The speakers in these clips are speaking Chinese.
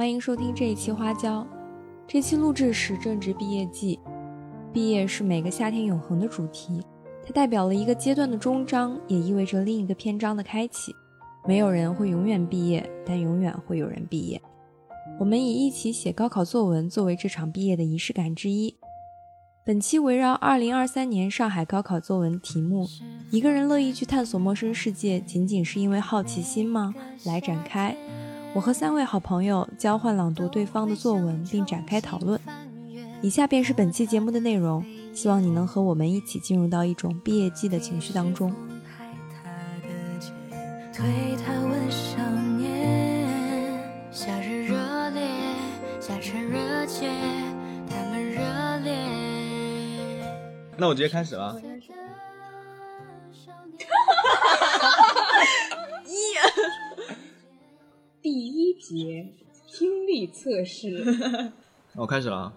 欢迎收听这一期花椒。这期录制时正值毕业季，毕业是每个夏天永恒的主题，它代表了一个阶段的终章，也意味着另一个篇章的开启。没有人会永远毕业，但永远会有人毕业。我们以一起写高考作文作为这场毕业的仪式感之一。本期围绕2023年上海高考作文题目“一个人乐意去探索陌生世界，仅仅是因为好奇心吗？”来展开。我和三位好朋友交换朗读对方的作文，并展开讨论。以下便是本期节目的内容，希望你能和我们一起进入到一种毕业季的情绪当中。对他问少年，夏日热烈，下沉热切，他们热烈。那我直接开始了。第一节听力测试，我 开始了啊。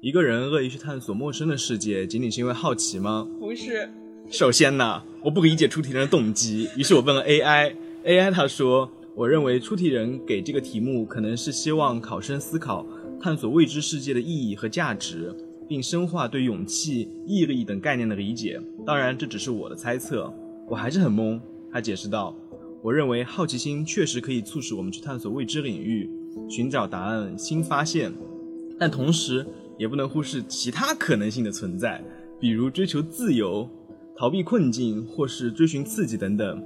一个人恶意去探索陌生的世界，仅仅是因为好奇吗？不是。首先呢，我不理解出题人的动机，于是我问了 AI，AI 他说，我认为出题人给这个题目可能是希望考生思考探索未知世界的意义和价值，并深化对勇气、毅力等概念的理解。当然，这只是我的猜测，我还是很懵。他解释道。我认为好奇心确实可以促使我们去探索未知领域，寻找答案、新发现，但同时也不能忽视其他可能性的存在，比如追求自由、逃避困境或是追寻刺激等等。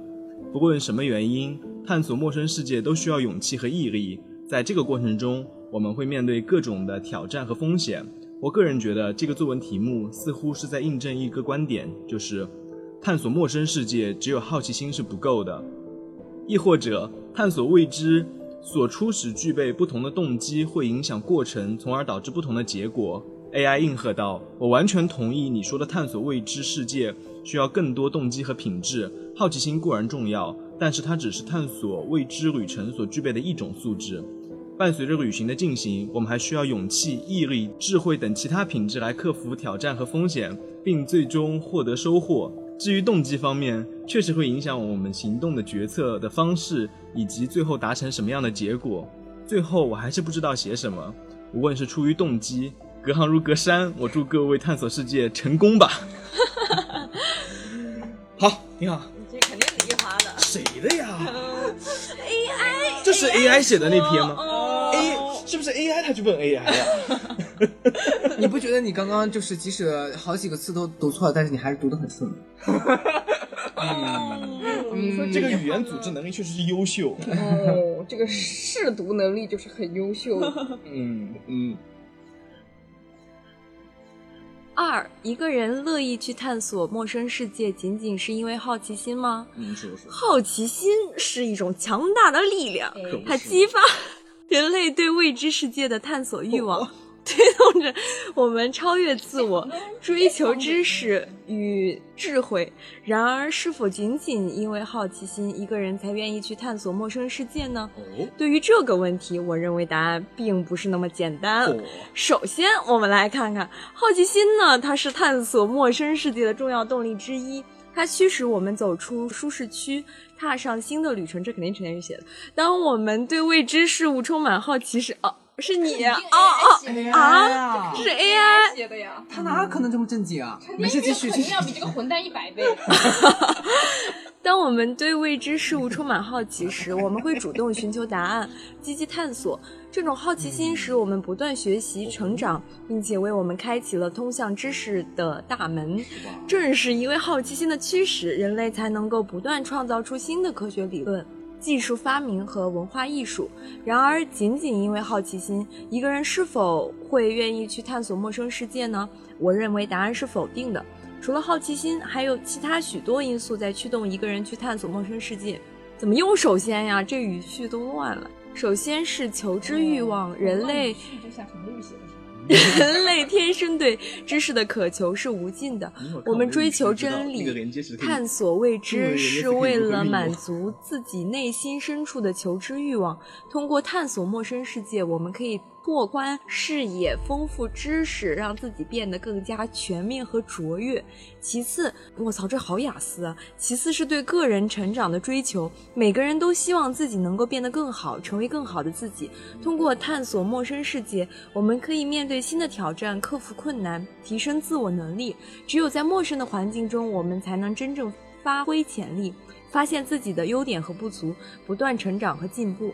不论什么原因，探索陌生世界都需要勇气和毅力。在这个过程中，我们会面对各种的挑战和风险。我个人觉得这个作文题目似乎是在印证一个观点，就是探索陌生世界只有好奇心是不够的。亦或者探索未知所初始具备不同的动机，会影响过程，从而导致不同的结果。AI 应和道：“我完全同意你说的，探索未知世界需要更多动机和品质。好奇心固然重要，但是它只是探索未知旅程所具备的一种素质。伴随着旅行的进行，我们还需要勇气、毅力、智慧等其他品质来克服挑战和风险，并最终获得收获。”至于动机方面，确实会影响我们行动的决策的方式，以及最后达成什么样的结果。最后，我还是不知道写什么。无论是出于动机，隔行如隔山。我祝各位探索世界成功吧。好，挺好。你这肯定是一发的。谁的呀？AI。这是 AI 写的那篇吗？A 是不是 AI？他去问 AI 呀？你不觉得你刚刚就是即使好几个字都读错了，但是你还是读得很顺？嗯，这个语言组织能力确实是优秀。哦，这个试读能力就是很优秀。嗯嗯。二，一个人乐意去探索陌生世界，仅仅是因为好奇心吗？嗯，是是。好奇心是一种强大的力量，它激发人类对未知世界的探索欲望。推动着我们超越自我，追求知识与智慧。然而，是否仅仅因为好奇心，一个人才愿意去探索陌生世界呢？对于这个问题，我认为答案并不是那么简单。首先，我们来看看好奇心呢，它是探索陌生世界的重要动力之一，它驱使我们走出舒适区，踏上新的旅程。这肯定陈天宇写的。当我们对未知事物充满好奇时，哦。是你啊啊啊！是 AI 写的呀，他哪可能这么正经啊？没事，继续。肯定要比这个混蛋一百倍。当我们对未知事物充满好奇时，我们会主动寻求答案，积极探索。这种好奇心使我们不断学习、成长，并且为我们开启了通向知识的大门。正是因为好奇心的驱使，人类才能够不断创造出新的科学理论。技术发明和文化艺术。然而，仅仅因为好奇心，一个人是否会愿意去探索陌生世界呢？我认为答案是否定的。除了好奇心，还有其他许多因素在驱动一个人去探索陌生世界。怎么又首先呀？这语序都乱了。首先是求知欲望，人类。人类天生对知识的渴求是无尽的，我们追求真理、探索未知，是为了满足自己内心深处的求知欲望。通过探索陌生世界，我们可以拓宽视野、丰富知识，让自己变得更加全面和卓越。其次，我操，这好雅思啊！其次是对个人成长的追求，每个人都希望自己能够变得更好，成为更好的自己。通过探索陌生世界，我们可以面对新的挑战，克服困难，提升自我能力。只有在陌生的环境中，我们才能真正发挥潜力。发现自己的优点和不足，不断成长和进步。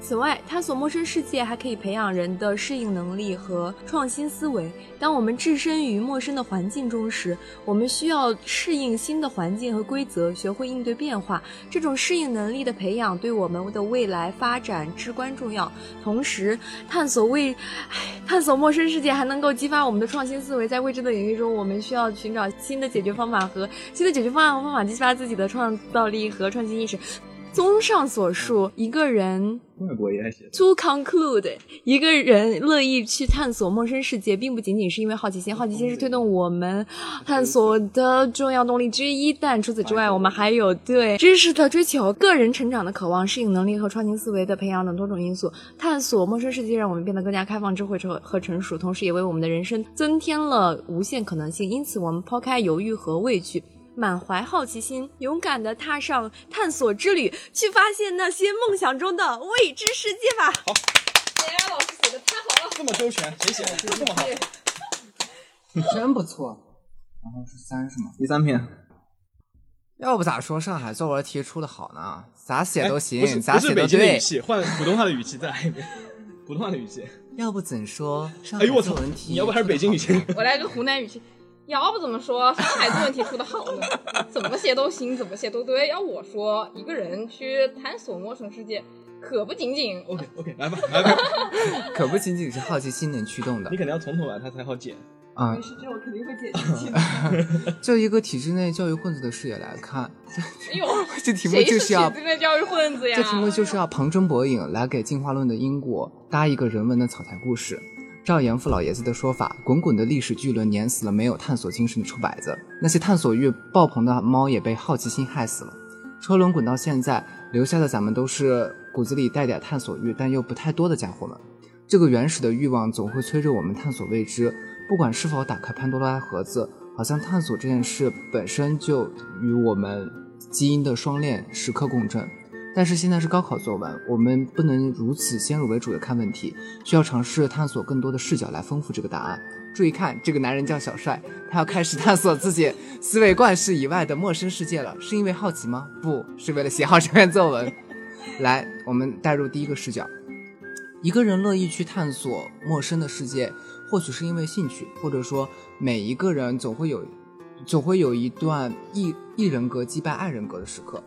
此外，探索陌生世界还可以培养人的适应能力和创新思维。当我们置身于陌生的环境中时，我们需要适应新的环境和规则，学会应对变化。这种适应能力的培养对我们的未来发展至关重要。同时，探索未，探索陌生世界还能够激发我们的创新思维。在未知的领域中，我们需要寻找新的解决方法和新的解决方案和方法，激发自己的创造力和创新意识。综上所述，一个人外国也爱写。To conclude，一个人乐意去探索陌生世界，并不仅仅是因为好奇心，好奇心是推动我们探索的重要动力之一。但除此之外，我们还有对知识的追求、个人成长的渴望、适应能力和创新思维的培养等多种因素。探索陌生世界，让我们变得更加开放、智慧和和成熟，同时也为我们的人生增添了无限可能性。因此，我们抛开犹豫和畏惧。满怀好奇心，勇敢地踏上探索之旅，去发现那些梦想中的未知世界吧！哎，老师写的太好了，这么周全，谁写的这么好？真不错。然后是三是吗？第三篇，要不咋说上海作文题出的好呢？咋写都哎行，咋写都不是北京的语对。气，换普通话的语气再来一遍，普通话的语气。要不怎说上海哎呦我操作文！题？你要不还是北京语气？我来个湖南语气。要不怎么说上海作文题出的好呢？怎么写都行，怎么写都对。要我说，一个人去探索陌生世界，可不仅仅 OK OK，来吧来吧，可不仅仅是好奇心能驱动的你肯定要从头来，他才好剪。啊、是这，我肯定会解题 的。就一个体制内教育混子的视野来看，哎呦，这题目就是是要体制内教育混子呀？这题目就是要旁征博引，来给进化论的因果搭一个人文的草台故事。照严父老爷子的说法，滚滚的历史巨轮碾死了没有探索精神的臭崽子，那些探索欲爆棚的猫也被好奇心害死了。车轮滚到现在，留下的咱们都是骨子里带点探索欲，但又不太多的家伙们。这个原始的欲望总会催着我们探索未知，不管是否打开潘多拉盒子，好像探索这件事本身就与我们基因的双链时刻共振。但是现在是高考作文，我们不能如此先入为主的看问题，需要尝试探索更多的视角来丰富这个答案。注意看，这个男人叫小帅，他要开始探索自己思维惯式以外的陌生世界了，是因为好奇吗？不是为了写好这篇作文。来，我们带入第一个视角，一个人乐意去探索陌生的世界，或许是因为兴趣，或者说每一个人总会有，总会有一段一一人格击败爱人格的时刻。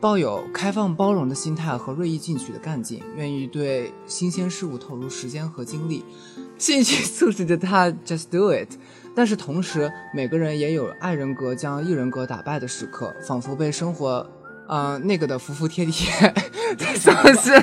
抱有开放包容的心态和锐意进取的干劲，愿意对新鲜事物投入时间和精力，兴趣促使着他 just do it。但是同时，每个人也有爱人格将艺人格打败的时刻，仿佛被生活，呃，那个的服服帖帖，丧失，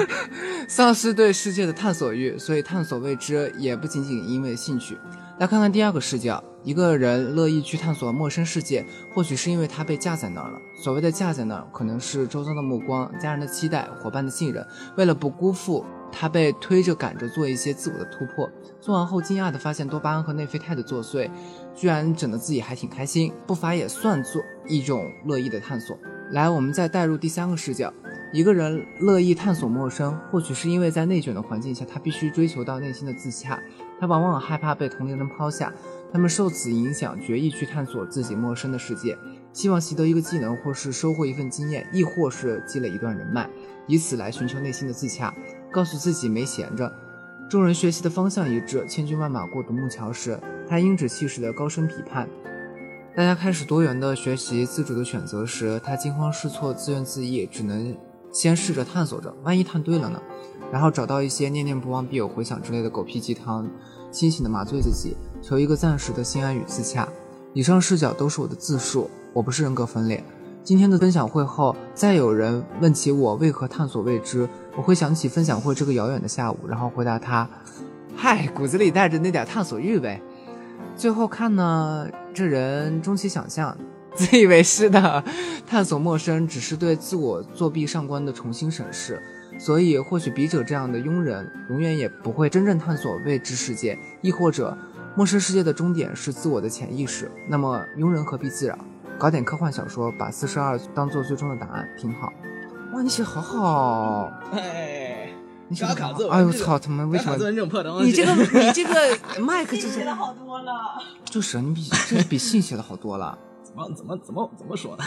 丧失对世界的探索欲。所以，探索未知也不仅仅因为兴趣。来看看第二个视角，一个人乐意去探索陌生世界，或许是因为他被架在那儿了。所谓的架在那儿，可能是周遭的目光、家人的期待、伙伴的信任。为了不辜负，他被推着赶着做一些自我的突破。做完后，惊讶地发现多巴胺和内啡肽的作祟，居然整得自己还挺开心，不乏也算作一种乐意的探索。来，我们再带入第三个视角。一个人乐意探索陌生，或许是因为在内卷的环境下，他必须追求到内心的自洽。他往往害怕被同龄人抛下，他们受此影响，决意去探索自己陌生的世界，希望习得一个技能，或是收获一份经验，亦或是积累一段人脉，以此来寻求内心的自洽，告诉自己没闲着。众人学习的方向一致，千军万马过独木桥时，他英指气势的高声批判。大家开始多元的学习自主的选择时，他惊慌失措，自怨自艾，只能先试着探索着，万一探对了呢？然后找到一些念念不忘必有回响之类的狗屁鸡汤，清醒的麻醉自己，求一个暂时的心安与自洽。以上视角都是我的自述，我不是人格分裂。今天的分享会后，再有人问起我为何探索未知，我会想起分享会这个遥远的下午，然后回答他：“嗨，骨子里带着那点探索欲呗。”最后看呢，这人终其想象，自以为是的探索陌生，只是对自我作弊上官的重新审视。所以或许笔者这样的庸人，永远也不会真正探索未知世界，亦或者陌生世界的终点是自我的潜意识。那么庸人何必自扰？搞点科幻小说，把四十二当做最终的答案，挺好。哇，你写好好，哎，你哎呦操，他妈为什么字？文这种破东西，你这个你这个麦克就是写的好多了。就是你比这比信写的好多了。怎么怎么怎么怎么说呢？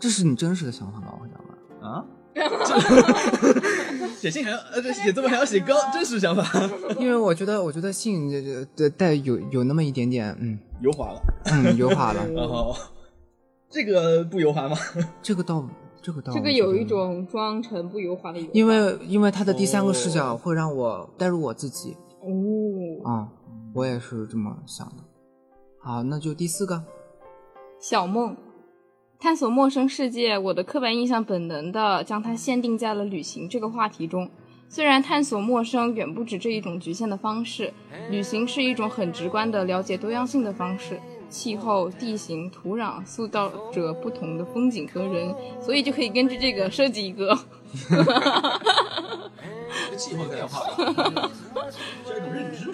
这是你真实的想法吗？我想问。啊？这写信还要呃，这写作文还要写高真实想法，因为我觉得，我觉得信这这这带有有那么一点点，嗯油滑了。嗯，油滑了。然后这个不油滑吗？这个倒，这个倒，这个有一，种装成不油滑的油，因为因为他的第三个视角会让我带入我自己哦，啊、我也是这么想的。好，那就第四个，小梦。探索陌生世界，我的刻板印象本能的将它限定在了旅行这个话题中。虽然探索陌生远不止这一种局限的方式，旅行是一种很直观的了解多样性的方式。气候、地形、土壤塑造着不同的风景和人，所以就可以根据这个设计一个。气候变化了，这种认知。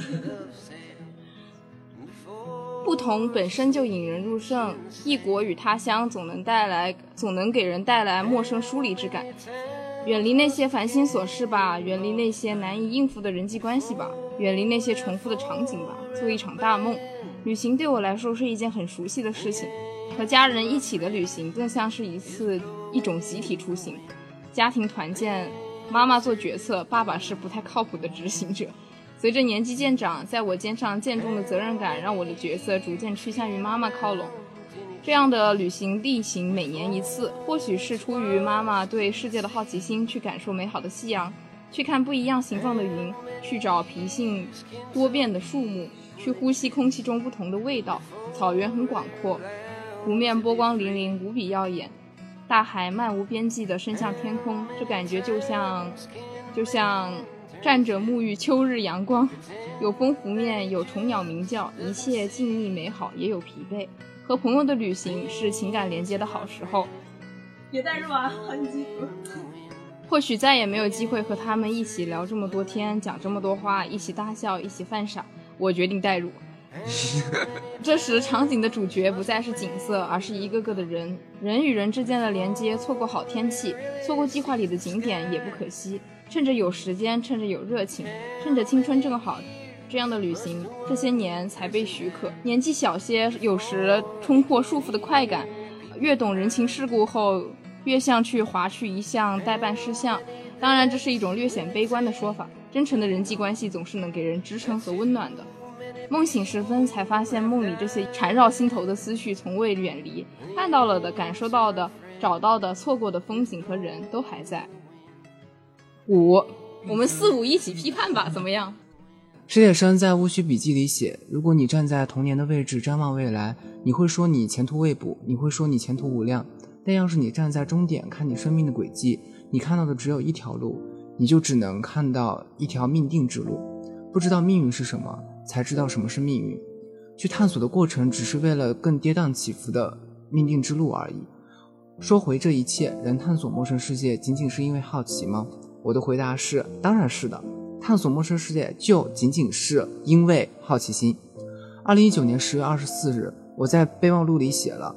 不同本身就引人入胜，异国与他乡总能带来，总能给人带来陌生疏离之感。远离那些烦心琐事吧，远离那些难以应付的人际关系吧，远离那些重复的场景吧，做一场大梦。旅行对我来说是一件很熟悉的事情，和家人一起的旅行更像是一次一种集体出行，家庭团建，妈妈做决策，爸爸是不太靠谱的执行者。随着年纪渐长，在我肩上渐重的责任感让我的角色逐渐趋向于妈妈靠拢。这样的旅行例行每年一次，或许是出于妈妈对世界的好奇心，去感受美好的夕阳，去看不一样形状的云，去找脾性多变的树木，去呼吸空气中不同的味道。草原很广阔，湖面波光粼粼，无比耀眼，大海漫无边际地伸向天空，这感觉就像，就像。站着沐浴秋日阳光，有风拂面，有虫鸟鸣叫，一切静谧美好，也有疲惫。和朋友的旅行是情感连接的好时候，别带入啊，很激动。或许再也没有机会和他们一起聊这么多天，讲这么多话，一起大笑，一起犯傻。我决定代入。这时，场景的主角不再是景色，而是一个个的人。人与人之间的连接，错过好天气，错过计划里的景点也不可惜。趁着有时间，趁着有热情，趁着青春正好，这样的旅行这些年才被许可。年纪小些，有时冲破束缚的快感，越懂人情世故后，越像去划去一项代办事项。当然，这是一种略显悲观的说法。真诚的人际关系总是能给人支撑和温暖的。梦醒时分，才发现梦里这些缠绕心头的思绪从未远离，看到了的、感受到的、找到的、错过的风景和人都还在。五，我们四五一起批判吧，怎么样？史铁生在《戊戌笔记》里写：“如果你站在童年的位置瞻望未来，你会说你前途未卜，你会说你前途无量。但要是你站在终点看你生命的轨迹，你看到的只有一条路，你就只能看到一条命定之路。不知道命运是什么，才知道什么是命运。去探索的过程，只是为了更跌宕起伏的命定之路而已。”说回这一切，人探索陌生世界仅仅是因为好奇吗？我的回答是，当然是的。探索陌生世界就仅仅是因为好奇心。二零一九年十月二十四日，我在备忘录里写了，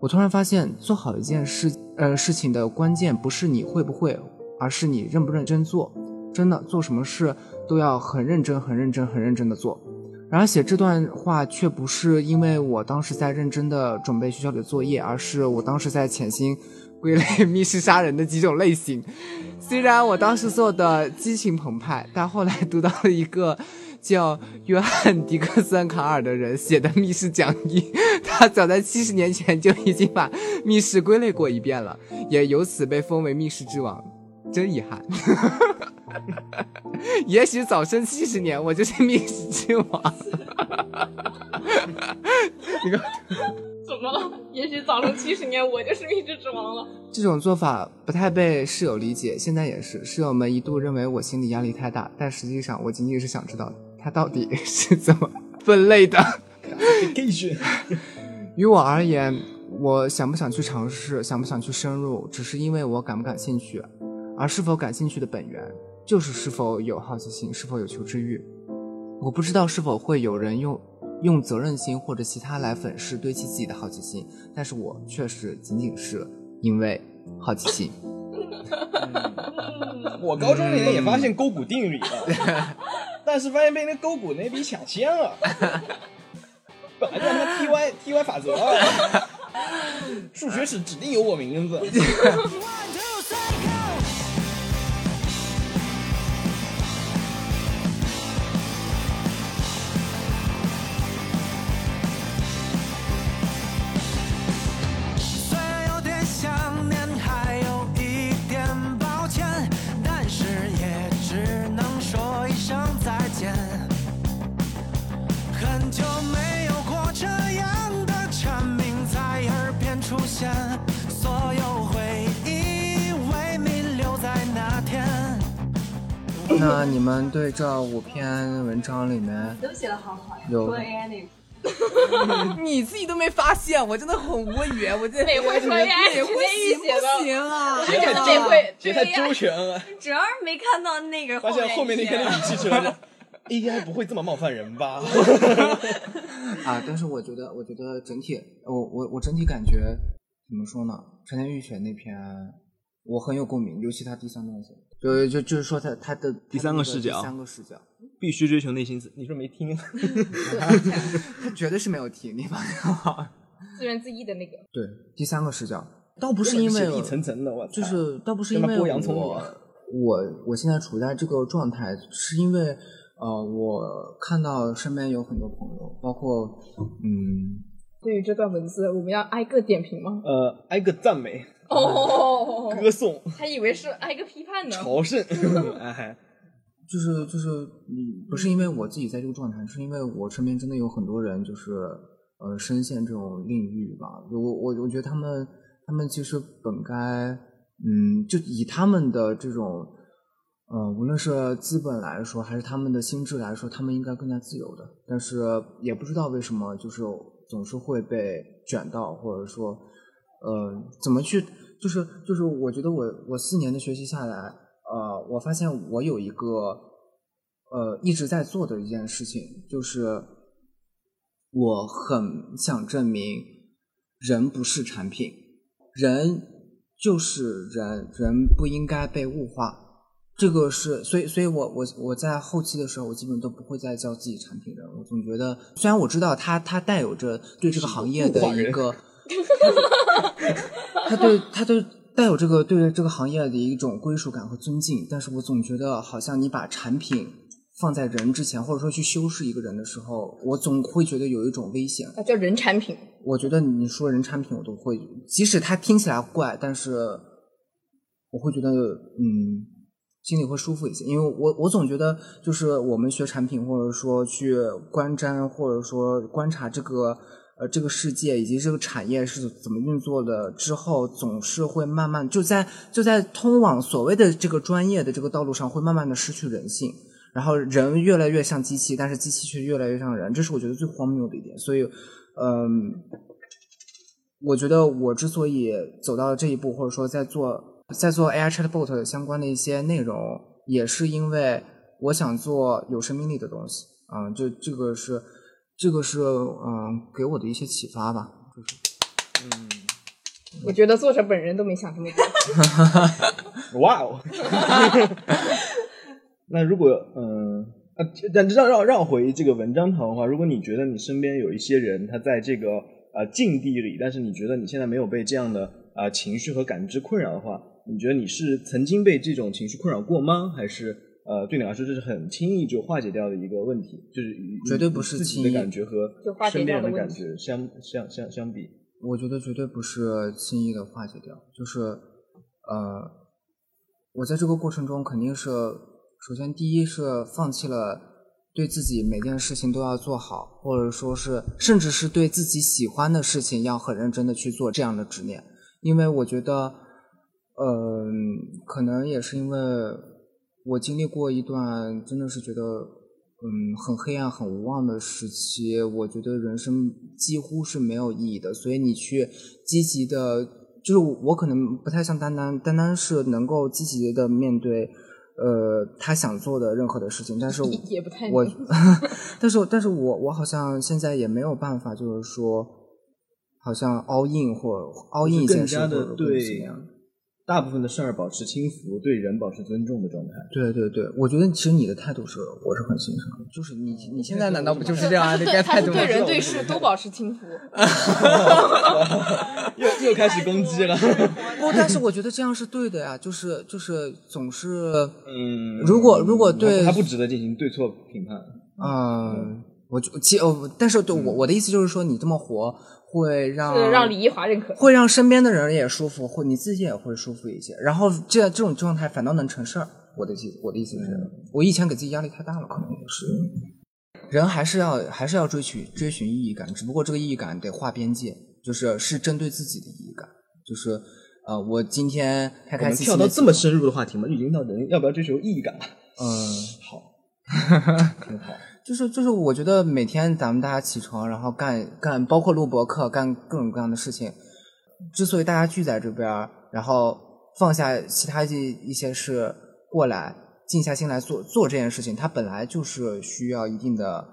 我突然发现，做好一件事，呃，事情的关键不是你会不会，而是你认不认真做。真的，做什么事都要很认真、很认真、很认真的做。然而写这段话却不是因为我当时在认真的准备学校里的作业，而是我当时在潜心归类 密室杀人的几种类型。虽然我当时做的激情澎湃，但后来读到了一个叫约翰·迪克森·卡尔的人写的密室讲义，他早在七十年前就已经把密室归类过一遍了，也由此被封为密室之王。真遗憾，也许早生七十年，我就是密室之王。你看，怎么了？也许早生七十年，我就是密室之王了。这种做法不太被室友理解，现在也是。室友们一度认为我心理压力太大，但实际上我仅仅是想知道他到底是怎么分类的。于我而言，我想不想去尝试，想不想去深入，只是因为我感不感兴趣。而是否感兴趣的本源，就是是否有好奇心，是否有求知欲。我不知道是否会有人用用责任心或者其他来粉饰堆砌自己的好奇心，但是我确实仅仅是因为好奇心。我高中那年也发现勾股定理了，但是发现被那勾股那逼抢先了。本来就他妈 T Y T Y 法则，数学史指定有我名字。那你们对这五篇文章里面都写的好好呀，有除了 AI 那。你自己都没发现，我真的很无语。我这美国专业美会行不行啊？我就觉得这会这太周全了，主要是没看到那个发现后面那篇篇的语气出来了。AI 不会这么冒犯人吧？啊，但是我觉得，我觉得整体，我我我整体感觉怎么说呢？陈天玉选那篇，我很有共鸣，尤其他第三段写的，就就就是说他他的第三个视角第三个视角，必须追求内心自。你说没听？他绝对是没有听，你放心好。自怨自艾的那个。对，第三个视角，倒不是因为一层层的，我就是倒不是因为他妈剥洋葱我啊我我现在处在这个状态，是因为呃，我看到身边有很多朋友，包括嗯，对于这段文字，我们要挨个点评吗？呃，挨个赞美、哦，歌颂、还以为是挨个批判呢。朝圣，哎，就是就是你不是因为我自己在这个状态，是因为我身边真的有很多人就是呃深陷这种领域吧。我我我觉得他们他们其实本该嗯，就以他们的这种呃无论是资本来说，还是他们的心智来说，他们应该更加自由的。但是也不知道为什么，就是总是会被卷到，或者说呃怎么去，就是就是我觉得我我四年的学习下来。呃，我发现我有一个呃一直在做的一件事情，就是我很想证明人不是产品，人就是人，人不应该被物化。这个是，所以，所以我我我在后期的时候，我基本都不会再叫自己产品人。我总觉得，虽然我知道它它带有着对这个行业的一个，他对他对带有这个对这个行业的一种归属感和尊敬，但是我总觉得好像你把产品放在人之前，或者说去修饰一个人的时候，我总会觉得有一种危险。啊，叫人产品。我觉得你说人产品，我都会，即使它听起来怪，但是我会觉得嗯，心里会舒服一些，因为我我总觉得就是我们学产品，或者说去观瞻，或者说观察这个。呃，这个世界以及这个产业是怎么运作的之后，总是会慢慢就在就在通往所谓的这个专业的这个道路上，会慢慢的失去人性，然后人越来越像机器，但是机器却越来越像人，这是我觉得最荒谬的一点。所以，嗯，我觉得我之所以走到这一步，或者说在做在做 AI chatbot 相关的一些内容，也是因为我想做有生命力的东西啊、就这个是。这个是嗯给我的一些启发吧，就是嗯，我觉得作者本人都没想这么多。哇哦！那如果嗯啊，但让让绕回这个文章堂的话，如果你觉得你身边有一些人他在这个呃境地里，但是你觉得你现在没有被这样的啊情绪和感知困扰的话，你觉得你是曾经被这种情绪困扰过吗？还是呃对你来说这是很轻易就化解掉的一个问题？就是绝对不是自己轻易的感觉和就化解身边人的感觉相相相相比。我觉得绝对不是轻易的化解掉，就是呃，我在这个过程中肯定是首先第一是放弃了对自己每件事情都要做好，或者说是甚至是对自己喜欢的事情要很认真的去做这样的执念，因为我觉得，嗯、可能也是因为我经历过一段真的是觉得嗯，很黑暗、很无望的时期，我觉得人生几乎是没有意义的。所以你去积极的就是我可能不太像丹丹，丹丹是能够积极的面对，呃，他想做的任何的事情，但是我 也不太我，但是但是我我好像现在也没有办法，就是说，好像 all in 或 all in 一件事或者怎么对样。大部分的事儿保持轻浮，对人保持尊重的状态。对对对，我觉得其实你的态度是我是很欣赏的，就是你你现在难道不就是这样啊？这对，个他是对态度对？人对事都保持轻浮。又又开始攻击了。不，但是我觉得这样是对的呀，就是就是总是，嗯，如果如果对还不值得进行对错评判。嗯，我就其哦，但是对我我的意思就是说，你这么活会让是让李一华认可。会让身边的人也舒服，或你自己也会舒服一些，然后这这种状态反倒能成事儿。我的意我的意思是，我以前给自己压力太大了，可能也是。人还是要还是要追寻追寻意义感，只不过这个意义感得划边界，就是是针对自己的意义感，就是呃，我今天开开心心地跳到这么深入的话题吗？已经到人要不要追求意义感了。嗯，好，挺 好。就是就是，我觉得每天咱们大家起床，然后干干，包括录博客，干各种各样的事情。之所以大家聚在这边儿，然后放下其他一一些事过来，静下心来做做这件事情，它本来就是需要一定的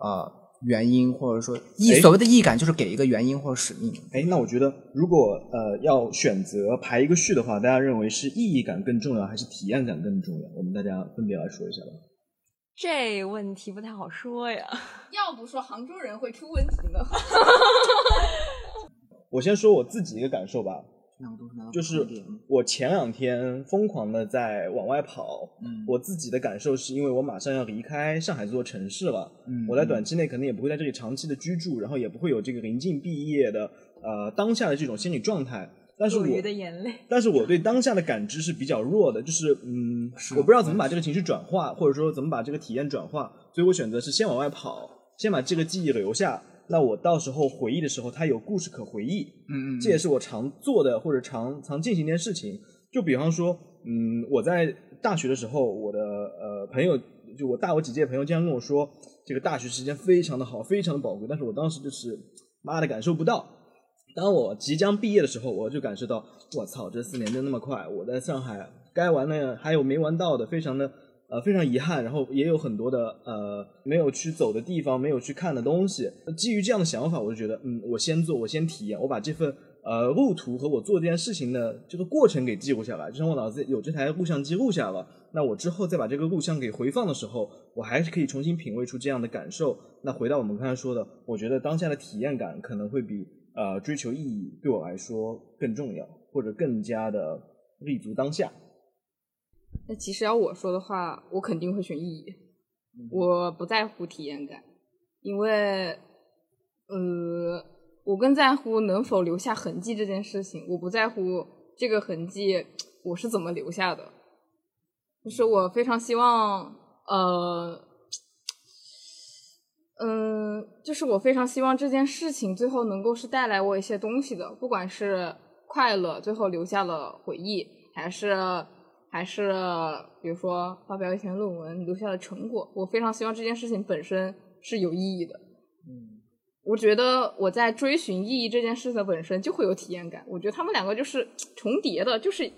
呃原因，或者说意哎所谓的意义感，就是给一个原因或者使命。哎，那我觉得，如果呃要选择排一个序的话，大家认为是意义感更重要，还是体验感更重要？我们大家分别来说一下吧。这问题不太好说呀。要不说杭州人会出问题呢？我先说我自己一个感受吧，就是我前两天疯狂的在往外跑，嗯我自己的感受是因为我马上要离开上海这座城市了，嗯我在短期内可能也不会在这里长期的居住，然后也不会有这个临近毕业的呃当下的这种心理状态。但是我的眼泪。但是我对当下的感知是比较弱的，就是嗯，我不知道怎么把这个情绪转化，或者说怎么把这个体验转化，所以我选择是先往外跑，先把这个记忆留下。那我到时候回忆的时候，它有故事可回忆。嗯嗯，这也是我常做的或者常常进行一件事情。就比方说，嗯，我在大学的时候，我的呃朋友，就我大我几届朋友，经常跟我说，这个大学时间非常的好，非常的宝贵。但是我当时就是妈的感受不到。当我即将毕业的时候，我就感受到，我操，这四年真那么快！我在上海该玩的还有没玩到的，非常的呃非常遗憾。然后也有很多的呃没有去走的地方，没有去看的东西。基于这样的想法，我就觉得，嗯，我先做，我先体验，我把这份呃路途和我做这件事情的这个过程给记录下来。就像我脑子有这台录像机录下了，那我之后再把这个录像给回放的时候，我还是可以重新品味出这样的感受。那回到我们刚才说的，我觉得当下的体验感可能会比呃追求意义对我来说更重要，或者更加的立足当下。那其实要我说的话，我肯定会选意义。我不在乎体验感，因为呃，我更在乎能否留下痕迹这件事情。我不在乎这个痕迹我是怎么留下的，就是我非常希望呃。嗯，就是我非常希望这件事情最后能够是带来我一些东西的，不管是快乐，最后留下了回忆，还是还是比如说发表一篇论文留下了成果，我非常希望这件事情本身是有意义的。嗯，我觉得我在追寻意义这件事的本身就会有体验感，我觉得他们两个就是重叠的，就是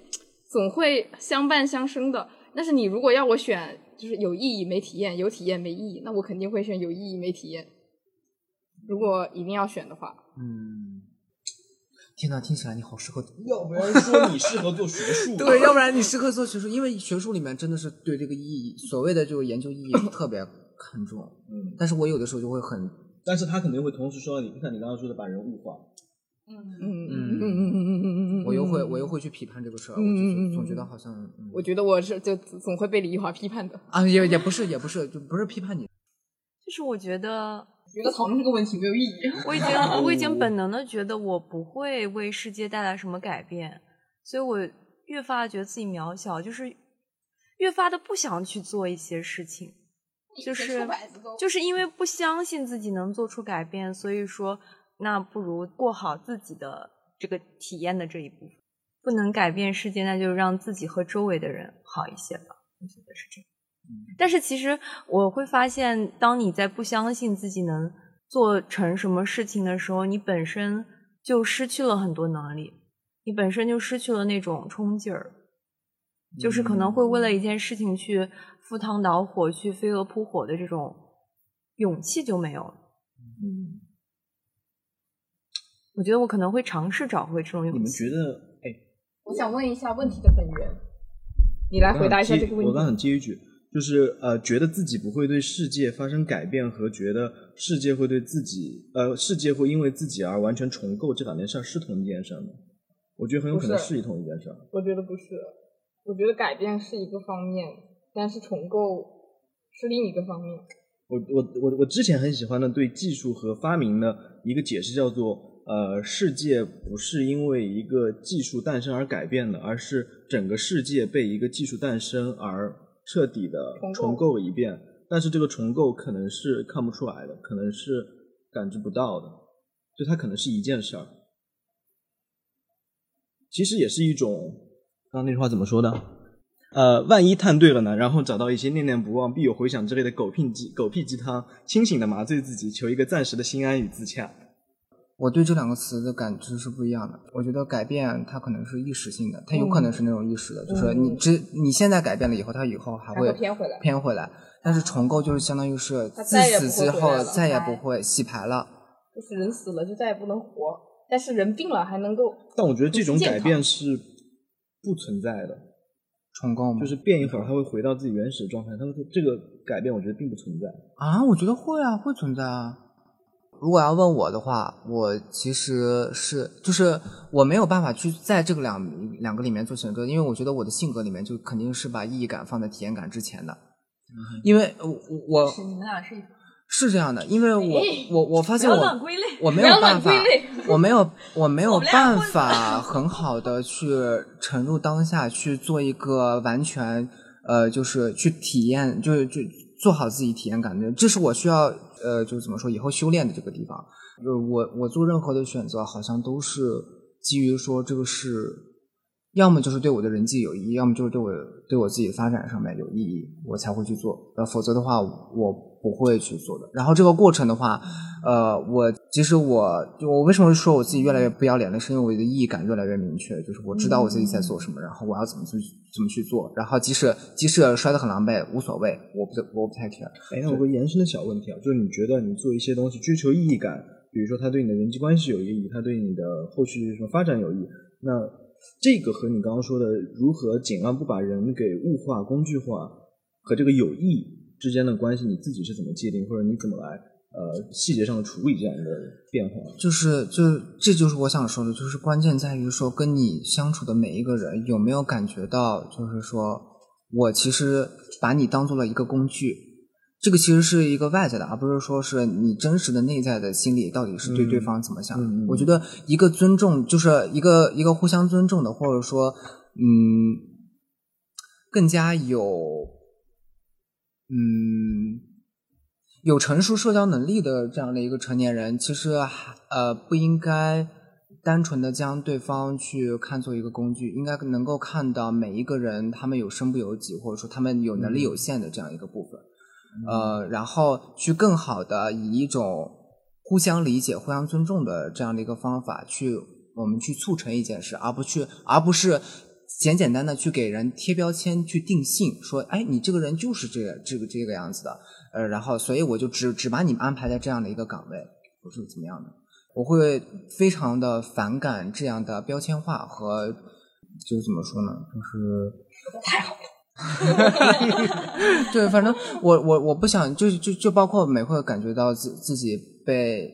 总会相伴相生的。但是你如果要我选，就是有意义没体验，有体验没意义，那我肯定会选有意义没体验。如果一定要选的话，嗯，天呐，听起来你好适合要不然说你适合做学术，对，要不然你适合做学术，因为学术里面真的是对这个意义，所谓的就是研究意义 特别看重。嗯，但是我有的时候就会很，但是他肯定会同时说到你，像你刚刚说的把人物化。嗯嗯嗯嗯嗯嗯嗯嗯嗯，我又会我又会去批判这个事儿，我就总觉得好像，嗯。我觉得我是就总会被李一华批判的。啊，也也不是也不是，就不是批判你，就是我觉得，觉得讨论这个问题没有意义。我已经我已经本能的觉得我不会为世界带来什么改变，所以我越发的觉得自己渺小，就是越发的不想去做一些事情，就是就是因为不相信自己能做出改变，所以说那不如过好自己的这个体验的这一部分。不能改变世界，那就让自己和周围的人好一些吧。我觉得是这样。但是其实我会发现，当你在不相信自己能做成什么事情的时候，你本身就失去了很多能力。你本身就失去了那种冲劲儿，就是可能会为了一件事情去赴汤蹈火、去飞蛾扑火的这种勇气就没有了。嗯，我觉得我可能会尝试找回这种勇气。你们觉得？哎，我想问一下问题的本源，你来回答一下这个问题我刚题。想接一句，就是呃，觉得自己不会对世界发生改变和觉得世界会对自己，呃，世界会因为自己而完全重构，这两件事儿是同一件事儿吗？我觉得很有可能是是一同一件事儿。我觉得不是，我觉得改变是一个方面，但是重构是另一个方面。我我我我之前很喜欢的对技术和发明的一个解释叫做，呃，世界不是因为一个技术诞生而改变的，而是整个世界被一个技术诞生而彻底的重构一遍。但是这个重构可能是看不出来的，可能是感知不到的，就它可能是一件事儿。其实也是一种，刚刚那句话怎么说的？呃，万一探对了呢？然后找到一些念念不忘、必有回响之类的狗屁鸡狗屁鸡汤，清醒的麻醉自己，求一个暂时的心安与自洽。我对这两个词的感知是不一样的。我觉得改变它可能是意识性的，它有可能是那种意识的，就是你只你现在改变了以后，它以后还还会会偏回来偏回来。但是重构就是相当于是自此之后再也不会洗牌了。就是人死了就再也不能活，但是人病了还能够。但我觉得这种改变是不存在的，重构嘛，就是变一会儿，它会回到自己原始的状态。它会这个改变，我觉得并不存在。啊，我觉得会啊，会存在啊。如果要问我的话，我其实是就是我没有办法去在这个两两个里面做选择，因为我觉得我的性格里面就肯定是把意义感放在体验感之前的，因为我我你们俩是是这样的，因为我我我发现我。我没有办法我没 有我没有办法 很好的去沉入当下，去做一个完全呃，就是去体验，就是就做好自己体验感的，这是我需要呃，就是怎么说，以后修炼的这个地方。呃，我我做任何的选择，好像都是基于说这个是，要么就是对我的人际有意义，要么就是对我对我自己的发展上面有意义，我才会去做。呃，否则的话，我不会去做的。然后这个过程的话，呃，我其实我就我为什么说我自己越来越不要脸了，是因为我的意义感越来越明确，就是我知道我自己在做什么，然后我要怎么去怎么去做，然后即使即使摔得很狼狈无所谓，我不我不太 care。哎，那有个延伸的小问题啊，就是你觉得你做一些东西追求意义感，比如说它对你的人际关系有意义，它对你的后续什么发展有意义，那这个和你刚刚说的如何尽量不把人给物化、工具化和这个有益之间的关系，你自己是怎么界定，或者你怎么来呃细节上的处理这样一个变化？就是就这就是我想说的，就是关键在于说跟你相处的每一个人有没有感觉到，就是说我其实把你当做了一个工具，这个其实是一个外在的，而不是说是你真实的内在的心理到底是对对方怎么想我觉得一个尊重就是一个一个互相尊重的，或者说嗯更加有嗯。有成熟社交能力的这样的一个成年人，其实还呃不应该单纯的将对方去看作一个工具，应该能够看到每一个人他们有身不由己，或者说他们有能力有限的这样一个部分，呃，然后去更好的以一种互相理解、互相尊重的这样的一个方法去我们去促成一件事，而不去而不是。简简单的去给人贴标签、去定性，说，哎，你这个人就是这个、这个、这个样子的，呃，然后所以我就只只把你们安排在这样的一个岗位，或是怎么样的，我会非常的反感这样的标签化和，就是怎么说呢，就是太好了。对，反正我我我不想，就就就包括每会感觉到自自己被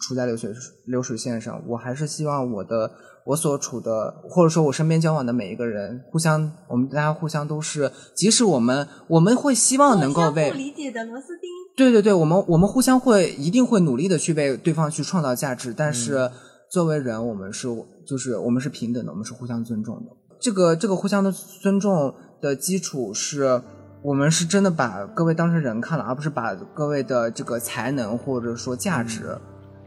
处在流水流水线上，我还是希望我的我所处的，或者说我身边交往的每一个人，互相我们大家互相都是，即使我们我们会希望能够为不理解的螺丝钉。对对对，我们我们互相会一定会努力的去为对方去创造价值，但是作为人，我们是就是我们是平等的，我们是互相尊重的。这个这个互相的尊重的基础是我们是真的把各位当成人看了，而不是把各位的这个才能或者说价值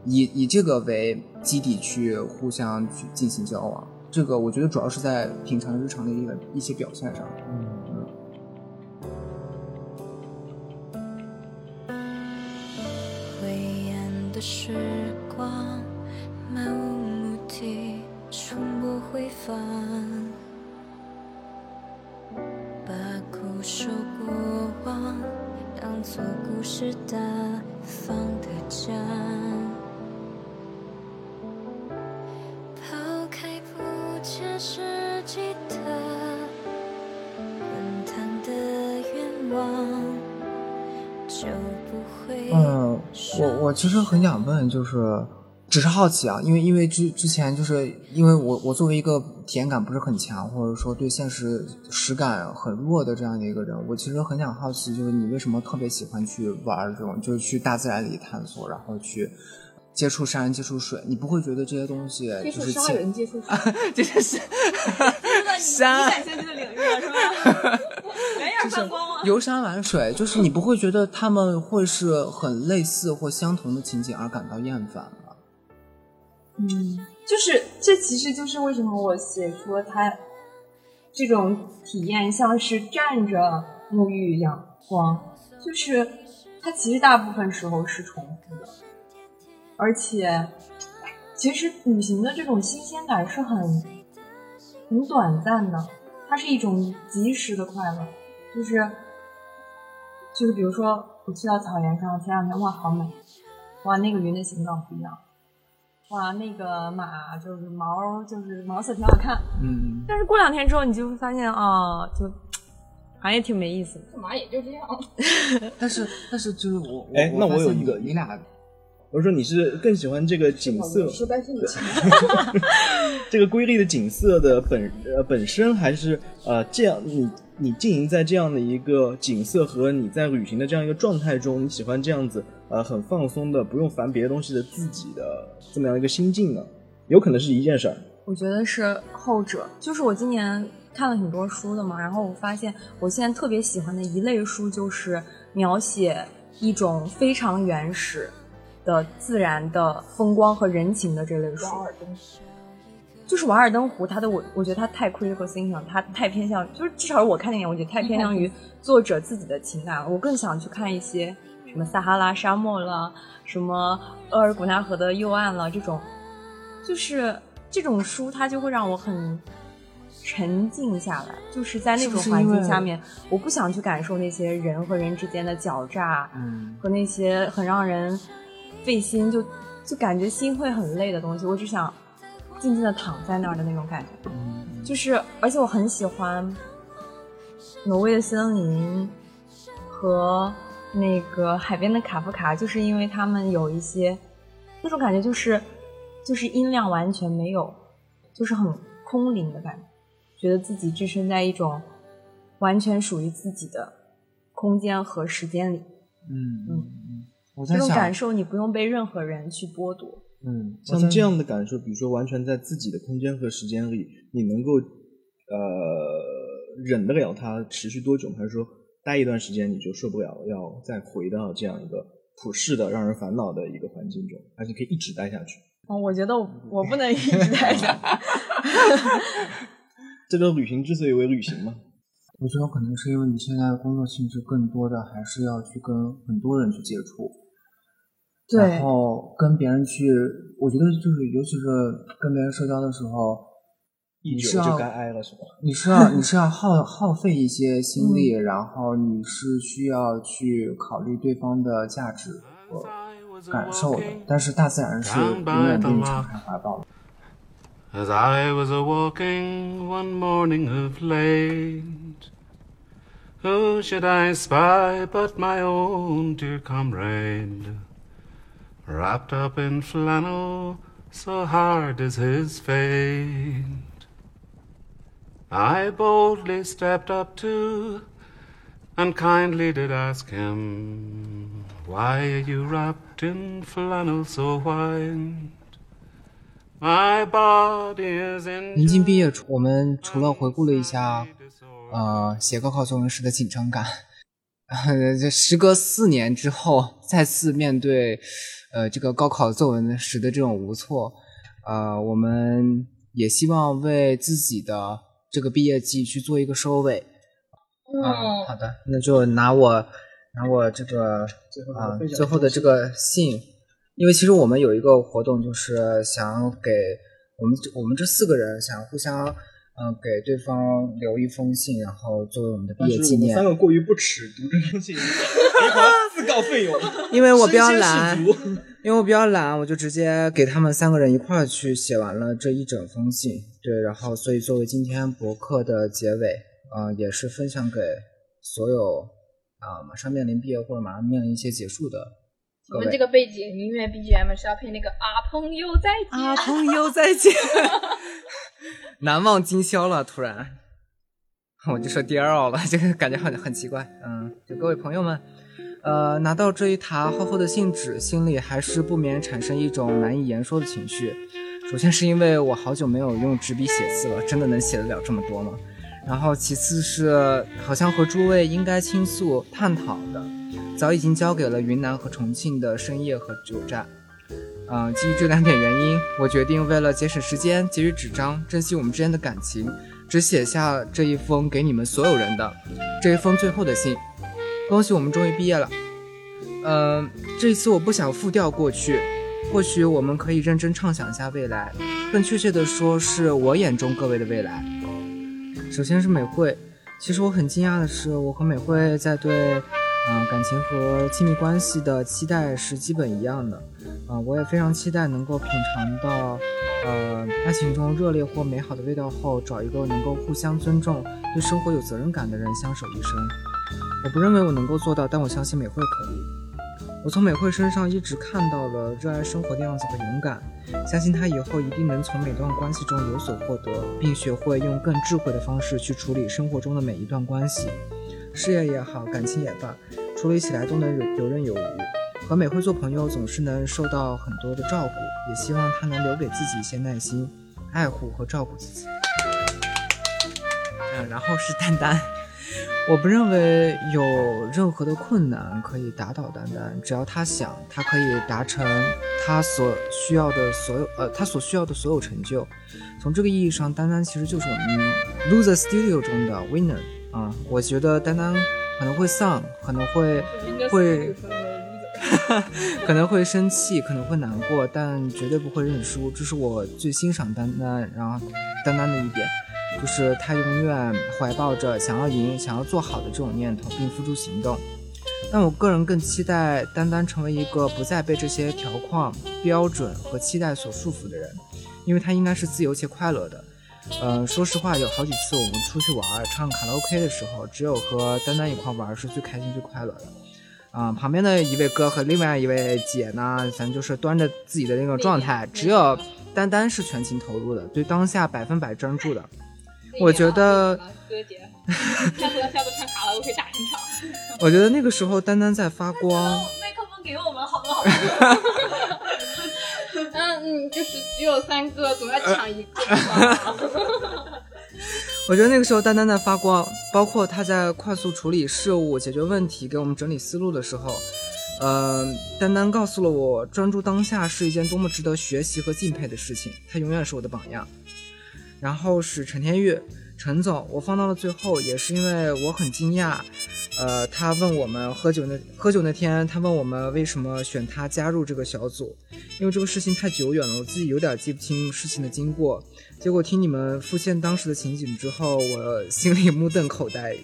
以以这个为基底去互相去进行交往。这个我觉得主要是在平常日常的一个一些表现上。嗯时光漫无目的，从不回。把苦守过往当作故事，大方的讲。其实很想问，就是只是好奇啊，因为因为之之前就是因为我我作为一个体验感不是很强，或者说对现实实感很弱的这样的一个人，我其实很想好奇，就是你为什么特别喜欢去玩这种，就是去大自然里探索，然后去接触山、接触水，你不会觉得这些东西接触杀就是潜人，接触水，这些是 你山感兴趣的领域了是吧？是！游山玩水，就是你不会觉得他们会是很类似或相同的情景而感到厌烦吗？嗯，就是这其实就是为什么我写出它这种体验像是站着沐浴阳光，就是它其实大部分时候是重复的，而且其实旅行的这种新鲜感是很很短暂的，它是一种及时的快乐，就是就是比如说我去到草原上，前两天哇好美，哇那个云的形状不一样。哇，那个马就是毛，就是毛色挺好看。嗯，但是过两天之后，你就会发现啊，就好像也挺没意思的。干嘛也就这样。但是但是就是我，哎那我有一个你你俩我说你是更喜欢这个景色，失败性的情这个瑰丽的景色的本呃本身，还是呃这样你你经营在这样的一个景色和你在旅行的这样一个状态中，你喜欢这样子呃很放松的不用烦别的东西的自己的这么样一个心境呢？有可能是一件事儿，我觉得是后者，就是我今年看了很多书的嘛，然后我发现我现在特别喜欢的一类书就是描写一种非常原始的自然的风光和人情的这类书。就是《瓦尔登湖》，它的我我觉得它太 critical 它太偏向，就是至少我看电影，我觉得太偏向于作者自己的情感了。我更想去看一些什么撒哈拉沙漠了，什么额尔古纳河的右岸了这种，就是这种书，它就会让我很沉静下来，就是在那种环是不是因为境下面，我不想去感受那些人和人之间的狡诈，嗯和那些很让人费心，就就感觉心会很累的东西，我只想静静的躺在那儿的那种感觉。嗯就是，而且我很喜欢挪威的森林和那个海边的卡夫卡，就是因为他们有一些那种感觉，就是就是音量完全没有，就是很空灵的感觉，觉得自己置身在一种完全属于自己的空间和时间里。嗯嗯嗯，我这在想，种感受，你不用被任何人去剥夺。嗯，像这样的感受，比如说完全在自己的空间和时间里，你能够呃忍得了它持续多久？还是说待一段时间你就受不了，要再回到这样一个普世的让人烦恼的一个环境中，还是可以一直待下去？哦，我觉得我我不能一直待着。这个旅行之所以为旅行嘛，我觉得可能是因为你现在的工作性质更多的还是要去跟很多人去接触，对然后跟别人去，我觉得就是尤其是跟别人社交的时候，一你是要久就该挨了是吧？你是要你是要耗耗费一些心力，然后你是需要去考虑对方的价值和感受的，但是大自然是永远对你敞开怀抱的。As I was a walking one morning of late, who should I spy but my own dear comrade, wrapped up in flannel, so hard is his fate. I boldly stepped up to, and kindly did ask him, Why are you wrapped in flannel so white? My body is in 临近毕业，我们除了回顾了一下，呃，写高考作文时的紧张感，时隔四年之后，再次面对，呃，这个高考作文时的这种无措，呃，我们也希望为自己的这个毕业季去做一个收尾。嗯，好的，那就拿我拿我这个啊、最后的这个信，因为其实我们有一个活动，就是想给我们我们这四个人想互相嗯、呃给对方留一封信，然后作为我们的毕但是我业纪念们三。个过于不耻读这封信，自告奋勇，因为我比较懒，因为我比较懒，我就直接给他们三个人一块儿去写完了这一整封信。对，然后所以作为今天博客的结尾，啊、也是分享给所有啊、马上面临毕业或者马上面临一些结束的。我们这个背景音乐 BGM 是要配那个啊朋友再见。啊，朋友再见，难忘今宵了。突然，我就说 dear all 了，这个感觉很很奇怪。嗯，就各位朋友们，呃，拿到这一沓厚厚的信纸，心里还是不免产生一种难以言说的情绪。首先是因为我好久没有用纸笔写字了，真的能写得了这么多吗？然后其次是好像和诸位应该倾诉探讨的，早已经交给了云南和重庆的深夜和九站。嗯、基于这两点原因，我决定为了节省时间、节约纸张、珍惜我们之间的感情，只写下这一封给你们所有人的这一封最后的信。恭喜我们终于毕业了。嗯、这一次我不想复调过去，或许我们可以认真畅想一下未来，更确切的说，是我眼中各位的未来。首先是美惠，其实我很惊讶的是，我和美惠在对，嗯、感情和亲密关系的期待是基本一样的。啊、我也非常期待能够品尝到，呃，爱情中热烈或美好的味道后，找一个能够互相尊重、对生活有责任感的人相守一生。我不认为我能够做到，但我相信美惠可以。我从美惠身上一直看到了热爱生活的样子和勇敢，相信她以后一定能从每段关系中有所获得，并学会用更智慧的方式去处理生活中的每一段关系，事业也好，感情也罢，处理起来都能游刃有余。和美惠做朋友总是能受到很多的照顾，也希望她能留给自己一些耐心、爱护和照顾自己。嗯，然后是丹丹，我不认为有任何的困难可以打倒丹丹，只要他想，他可以达成他所需要的所有呃，他所需要的所有成就。从这个意义上，丹丹其实就是我们 Loser Studio 中的 Winner 啊、我觉得丹丹可能会丧，可能会会。可能会生气，可能会难过，但绝对不会认输。这是我最欣赏丹丹，然后丹丹的一点，就是她永远怀抱着想要赢、想要做好的这种念头，并付诸行动。但我个人更期待丹丹成为一个不再被这些条框、标准和期待所束缚的人，因为她应该是自由且快乐的。呃，说实话，有好几次我们出去玩唱卡拉 OK 的时候，只有和丹丹一块玩是最开心、最快乐的。啊、旁边的一位哥和另外一位姐呢，咱就是端着自己的那种状态，只有丹丹是全情投入的，对当下百分百专注的。我觉得，哥姐，下次下次唱卡拉 OK 大声唱。我觉得那个时候丹丹在发光。麦克风给我们好不好？嗯嗯，就是只有三个，总要抢一个吧。我觉得那个时候丹丹在发光，包括她在快速处理事务、解决问题、给我们整理思路的时候，呃，丹丹告诉了我，专注当下是一件多么值得学习和敬佩的事情。他永远是我的榜样。然后是陈天玉，陈总，我放到了最后，也是因为我很惊讶。呃，他问我们喝酒那喝酒那天，他问我们为什么选他加入这个小组，因为这个事情太久远了，我自己有点记不清事情的经过。结果听你们复现当时的情景之后，我心里目瞪口呆。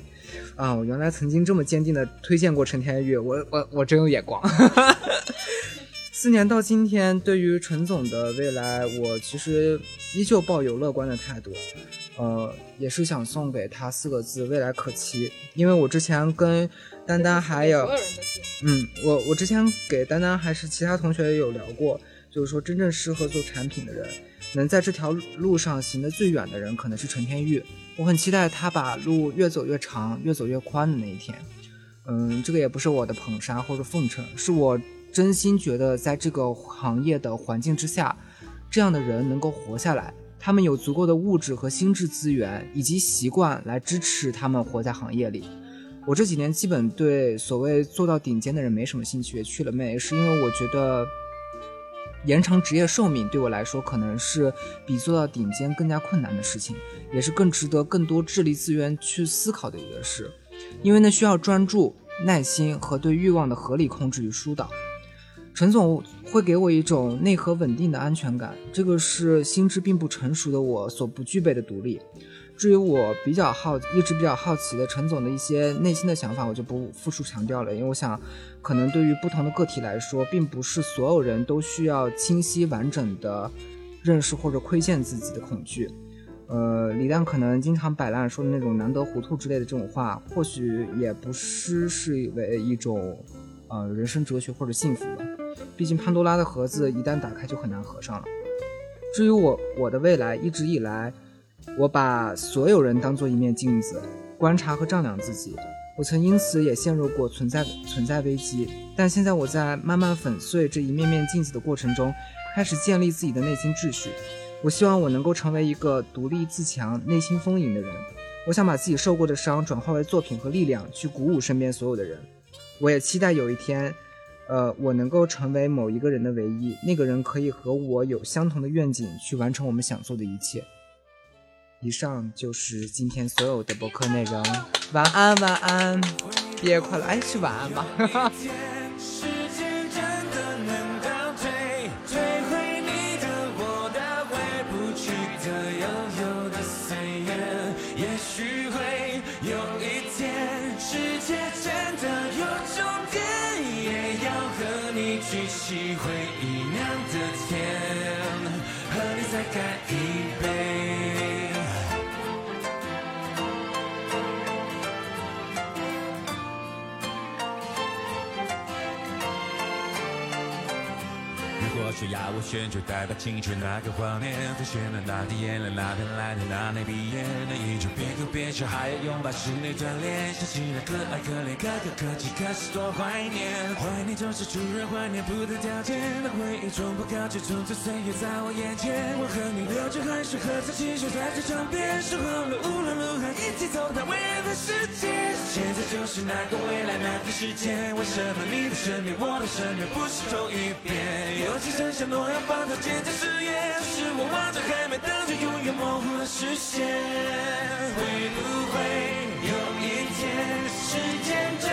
啊，我原来曾经这么坚定的推荐过陈天玉，我我我真有眼光。四年到今天，对于陈总的未来，我其实依旧抱有乐观的态度。呃，也是想送给他四个字：未来可期。因为我之前跟丹丹还有。嗯，我我之前给丹丹还是其他同学也有聊过，就是说真正适合做产品的人，能在这条路上行得最远的人，可能是陈天玉。我很期待他把路越走越长、越走越宽的那一天。嗯，这个也不是我的捧杀或者奉承，是我真心觉得在这个行业的环境之下，这样的人能够活下来，他们有足够的物质和心智资源以及习惯来支持他们活在行业里。我这几年基本对所谓做到顶尖的人没什么兴趣，去了妹，是因为我觉得延长职业寿命对我来说可能是比做到顶尖更加困难的事情，也是更值得更多智力资源去思考的一个事，因为那需要专注、耐心和对欲望的合理控制与疏导。陈总会给我一种内核稳定的安全感，这个是心智并不成熟的我所不具备的独立。至于我比较好，一直比较好奇的陈总的一些内心的想法，我就不复述强调了，因为我想，可能对于不同的个体来说，并不是所有人都需要清晰完整的认识或者窥见自己的恐惧。呃，李诞可能经常摆烂说的那种“难得糊涂”之类的这种话，或许也不失是为一种呃人生哲学或者幸福吧。毕竟潘多拉的盒子一旦打开就很难合上了。至于我我的未来，一直以来，我把所有人当做一面镜子，观察和丈量自己。我曾因此也陷入过存在存在危机，但现在我在慢慢粉碎这一面面镜子的过程中，开始建立自己的内心秩序。我希望我能够成为一个独立自强、内心丰盈的人。我想把自己受过的伤转化为作品和力量，去鼓舞身边所有的人。我也期待有一天，呃，我能够成为某一个人的唯一，那个人可以和我有相同的愿景，去完成我们想做的一切。以上就是今天所有的播客内容。晚安，晚安，毕业快乐！哎，是晚安吧？哈 哈我选，就代表青春那个画面，浮现了那滴眼泪，那片蓝天，那年毕业，那一种边哭边笑，还要拥抱是你锻炼，想起来可爱可怜，可歌可泣，可是多怀念。怀念总是突然怀念，不得条件，那回忆冲破高却匆匆岁月在我眼前。我和你流着汗水，合唱起手在这场边，守候了无论如何，一起走到未来的世界。现在就是那个未来，那个时间，为什么你的身边，我的身边不是同一边？有几声承我要放到渐渐誓言，是我望着海面等着，永远模糊了视线。会不会有一天，时间真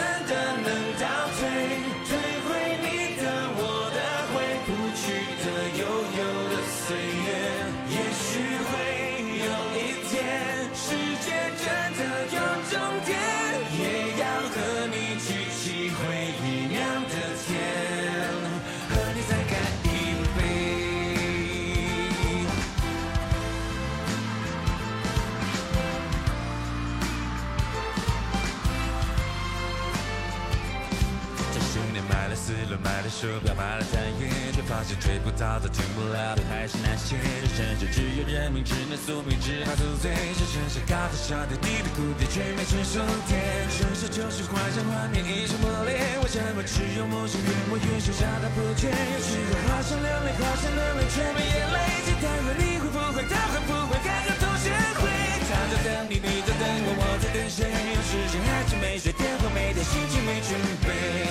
却发现追不到的、停不了的还是那些。这世界只有人民，只能宿命，只好宿醉。只剩下高的沙点，低的谷底，却没成熟点。生活就是幻想幻灭，一场磨练。为什么只有梦想越磨越小，下到不倦？有时候好想流泪，好想流泪，却没眼泪。期待着你会不会，他会不会看看同学会？他在等你，你在等我，我在等谁？有时间还是没睡，天荒没电，心情没准备